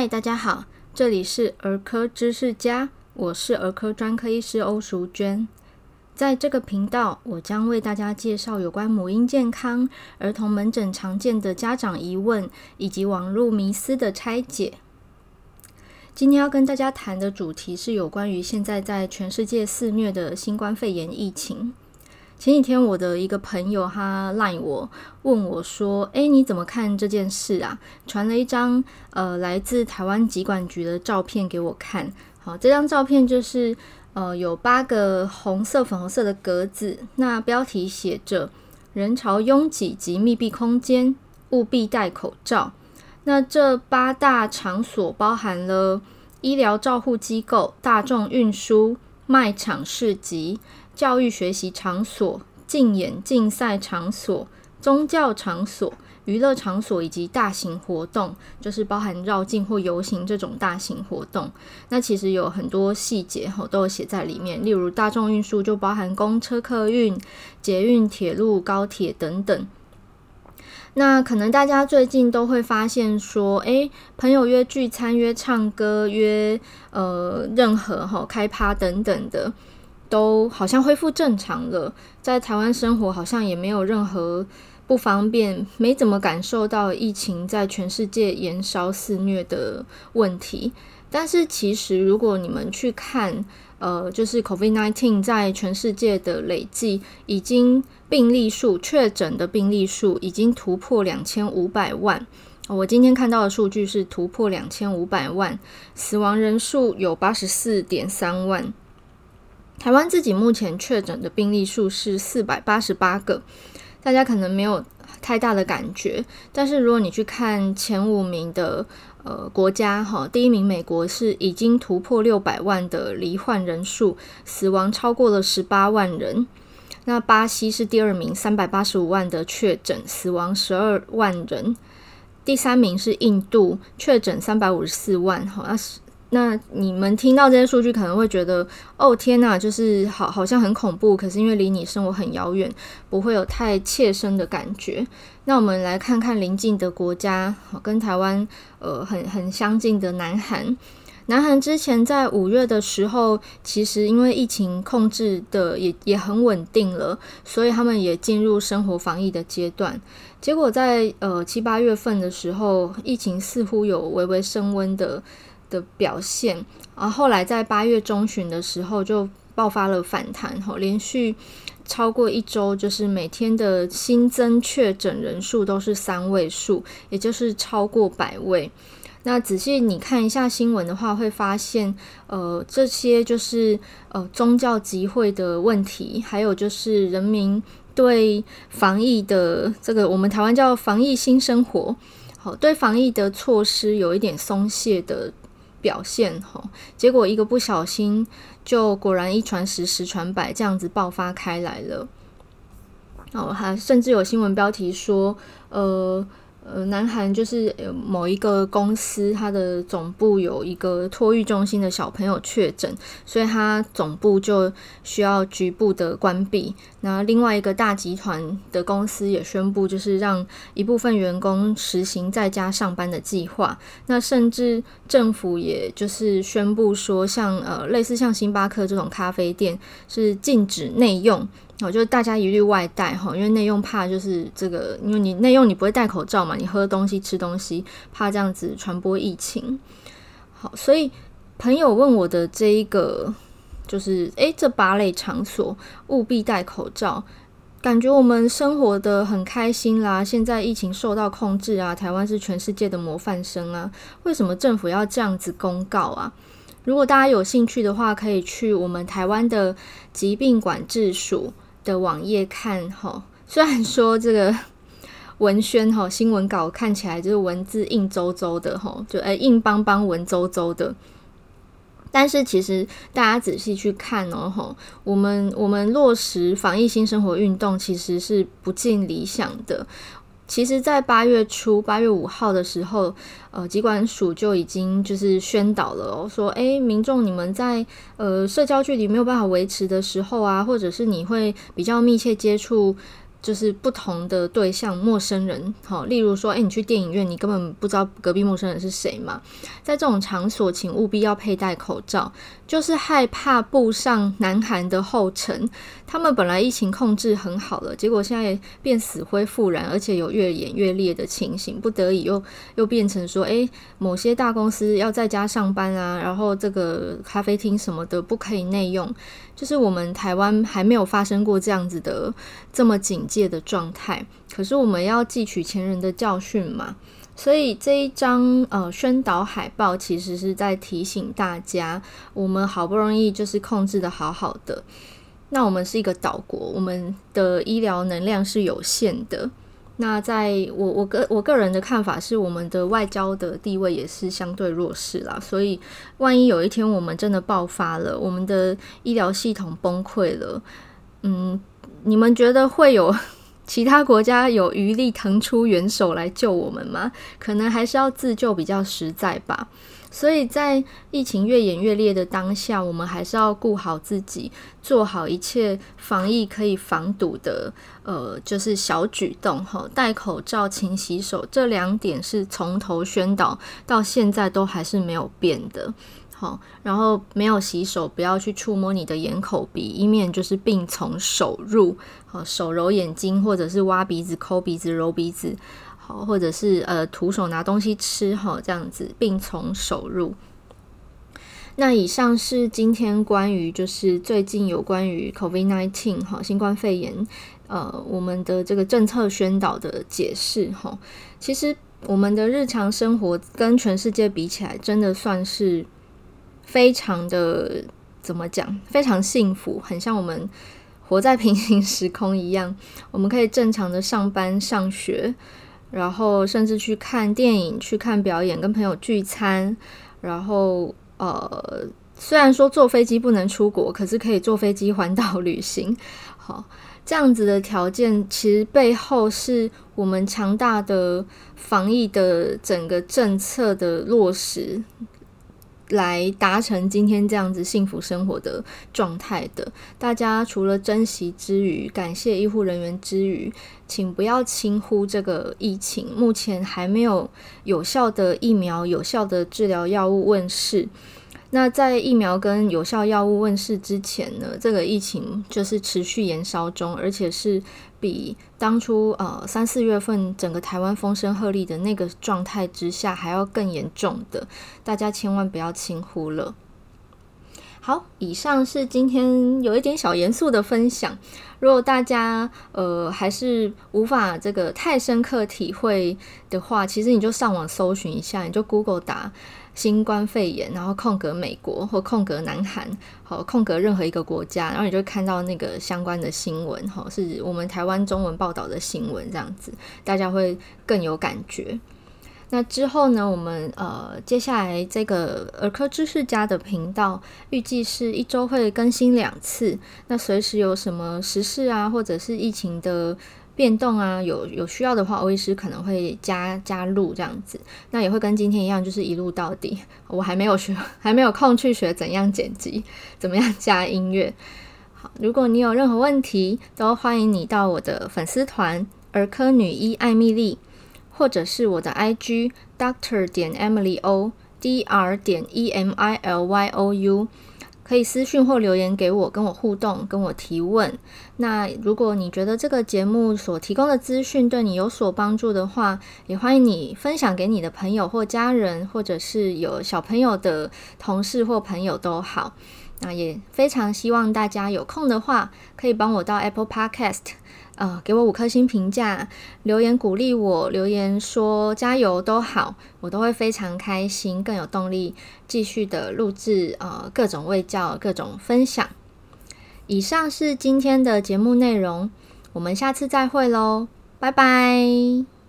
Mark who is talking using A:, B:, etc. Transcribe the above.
A: 嗨，大家好，这里是儿科知识家，我是儿科专科医师欧淑娟。在这个频道，我将为大家介绍有关母婴健康、儿童门诊常见的家长疑问以及网络迷思的拆解。今天要跟大家谈的主题是有关于现在在全世界肆虐的新冠肺炎疫情。前几天，我的一个朋友他 line 我，问我说：“诶，你怎么看这件事啊？”传了一张呃来自台湾疾管局的照片给我看。好，这张照片就是呃有八个红色、粉红色的格子，那标题写着“人潮拥挤及密闭空间，务必戴口罩”。那这八大场所包含了医疗照护机构、大众运输、卖场、市集。教育学习场所、竞演竞赛场所、宗教场所、娱乐场所以及大型活动，就是包含绕境或游行这种大型活动。那其实有很多细节哈，都有写在里面。例如大众运输就包含公车、客运、捷运、铁路、高铁等等。那可能大家最近都会发现说，诶，朋友约聚餐、约唱歌、约呃任何哈开趴等等的。都好像恢复正常了，在台湾生活好像也没有任何不方便，没怎么感受到疫情在全世界延烧肆虐的问题。但是其实如果你们去看，呃，就是 COVID-19 在全世界的累计已经病例数确诊的病例数已经突破两千五百万。我今天看到的数据是突破两千五百万，死亡人数有八十四点三万。台湾自己目前确诊的病例数是四百八十八个，大家可能没有太大的感觉。但是如果你去看前五名的呃国家，哈，第一名美国是已经突破六百万的罹患人数，死亡超过了十八万人。那巴西是第二名，三百八十五万的确诊，死亡十二万人。第三名是印度，确诊三百五十四万，好像是。那你们听到这些数据，可能会觉得，哦天呐，就是好，好像很恐怖。可是因为离你生活很遥远，不会有太切身的感觉。那我们来看看邻近的国家，跟台湾呃很很相近的南韩。南韩之前在五月的时候，其实因为疫情控制的也也很稳定了，所以他们也进入生活防疫的阶段。结果在呃七八月份的时候，疫情似乎有微微升温的。的表现，然后来在八月中旬的时候就爆发了反弹，吼，连续超过一周，就是每天的新增确诊人数都是三位数，也就是超过百位。那仔细你看一下新闻的话，会发现，呃，这些就是呃宗教集会的问题，还有就是人民对防疫的这个，我们台湾叫防疫新生活，好，对防疫的措施有一点松懈的。表现吼，结果一个不小心，就果然一传十，十传百，这样子爆发开来了。哦，还甚至有新闻标题说，呃。呃，南韩就是某一个公司，它的总部有一个托育中心的小朋友确诊，所以它总部就需要局部的关闭。那另外一个大集团的公司也宣布，就是让一部分员工实行在家上班的计划。那甚至政府也就是宣布说像，像呃类似像星巴克这种咖啡店是禁止内用。哦，就是大家一律外带哈，因为内用怕就是这个，因为你内用你不会戴口罩嘛，你喝东西吃东西怕这样子传播疫情。好，所以朋友问我的这一个就是，诶，这八类场所务必戴口罩，感觉我们生活得很开心啦。现在疫情受到控制啊，台湾是全世界的模范生啊，为什么政府要这样子公告啊？如果大家有兴趣的话，可以去我们台湾的疾病管制署的网页看哈，虽然说这个 文宣哈新闻稿看起来就是文字硬周周的哈，就诶硬邦邦文周周的，但是其实大家仔细去看哦哈，我们我们落实防疫新生活运动其实是不尽理想的。其实，在八月初，八月五号的时候，呃，疾管署就已经就是宣导了，说，诶，民众你们在呃社交距离没有办法维持的时候啊，或者是你会比较密切接触就是不同的对象，陌生人，好，例如说，诶，你去电影院，你根本不知道隔壁陌生人是谁嘛。在这种场所，请务必要佩戴口罩，就是害怕步上南韩的后尘。他们本来疫情控制很好了，结果现在变死灰复燃，而且有越演越烈的情形，不得已又又变成说，诶，某些大公司要在家上班啊，然后这个咖啡厅什么的不可以内用。就是我们台湾还没有发生过这样子的这么紧界的状态，可是我们要汲取前人的教训嘛，所以这一张呃宣导海报其实是在提醒大家，我们好不容易就是控制得好好的，那我们是一个岛国，我们的医疗能量是有限的。那在我我个我个人的看法是，我们的外交的地位也是相对弱势啦，所以万一有一天我们真的爆发了，我们的医疗系统崩溃了，嗯，你们觉得会有 其他国家有余力腾出援手来救我们吗？可能还是要自救比较实在吧。所以在疫情越演越烈的当下，我们还是要顾好自己，做好一切防疫可以防堵的，呃，就是小举动哈，戴口罩、勤洗手，这两点是从头宣导到现在都还是没有变的。好，然后没有洗手，不要去触摸你的眼、口、鼻，以免就是病从手入。好，手揉眼睛，或者是挖鼻子、抠鼻子、揉鼻子。好或者是呃，徒手拿东西吃哈，这样子病从手入。那以上是今天关于就是最近有关于 COVID-19 哈，新冠肺炎呃，我们的这个政策宣导的解释哈。其实我们的日常生活跟全世界比起来，真的算是非常的怎么讲？非常幸福，很像我们活在平行时空一样，我们可以正常的上班、上学。然后甚至去看电影、去看表演、跟朋友聚餐，然后呃，虽然说坐飞机不能出国，可是可以坐飞机环岛旅行。好，这样子的条件，其实背后是我们强大的防疫的整个政策的落实。来达成今天这样子幸福生活的状态的，大家除了珍惜之余，感谢医护人员之余，请不要轻忽这个疫情。目前还没有有效的疫苗、有效的治疗药物问世。那在疫苗跟有效药物问世之前呢，这个疫情就是持续延烧中，而且是比当初呃三四月份整个台湾风声鹤唳的那个状态之下还要更严重的，大家千万不要轻忽了。好，以上是今天有一点小严肃的分享。如果大家呃还是无法这个太深刻体会的话，其实你就上网搜寻一下，你就 Google 打。新冠肺炎，然后空格美国或空格南韩，好，空格任何一个国家，然后你就看到那个相关的新闻，哈，是我们台湾中文报道的新闻，这样子大家会更有感觉。那之后呢，我们呃接下来这个儿科知识家的频道，预计是一周会更新两次，那随时有什么时事啊，或者是疫情的。变动啊，有有需要的话，欧医师可能会加加入这样子。那也会跟今天一样，就是一路到底。我还没有学，还没有空去学怎样剪辑，怎么样加音乐。好，如果你有任何问题，都欢迎你到我的粉丝团儿科女医艾蜜莉，或者是我的 IG Doctor 点 Emily O D R 点 E M I L Y O U。可以私讯或留言给我，跟我互动，跟我提问。那如果你觉得这个节目所提供的资讯对你有所帮助的话，也欢迎你分享给你的朋友或家人，或者是有小朋友的同事或朋友都好。那也非常希望大家有空的话，可以帮我到 Apple Podcast。呃，给我五颗星评价，留言鼓励我，留言说加油都好，我都会非常开心，更有动力继续的录制呃各种卫教、各种分享。以上是今天的节目内容，我们下次再会喽，拜拜。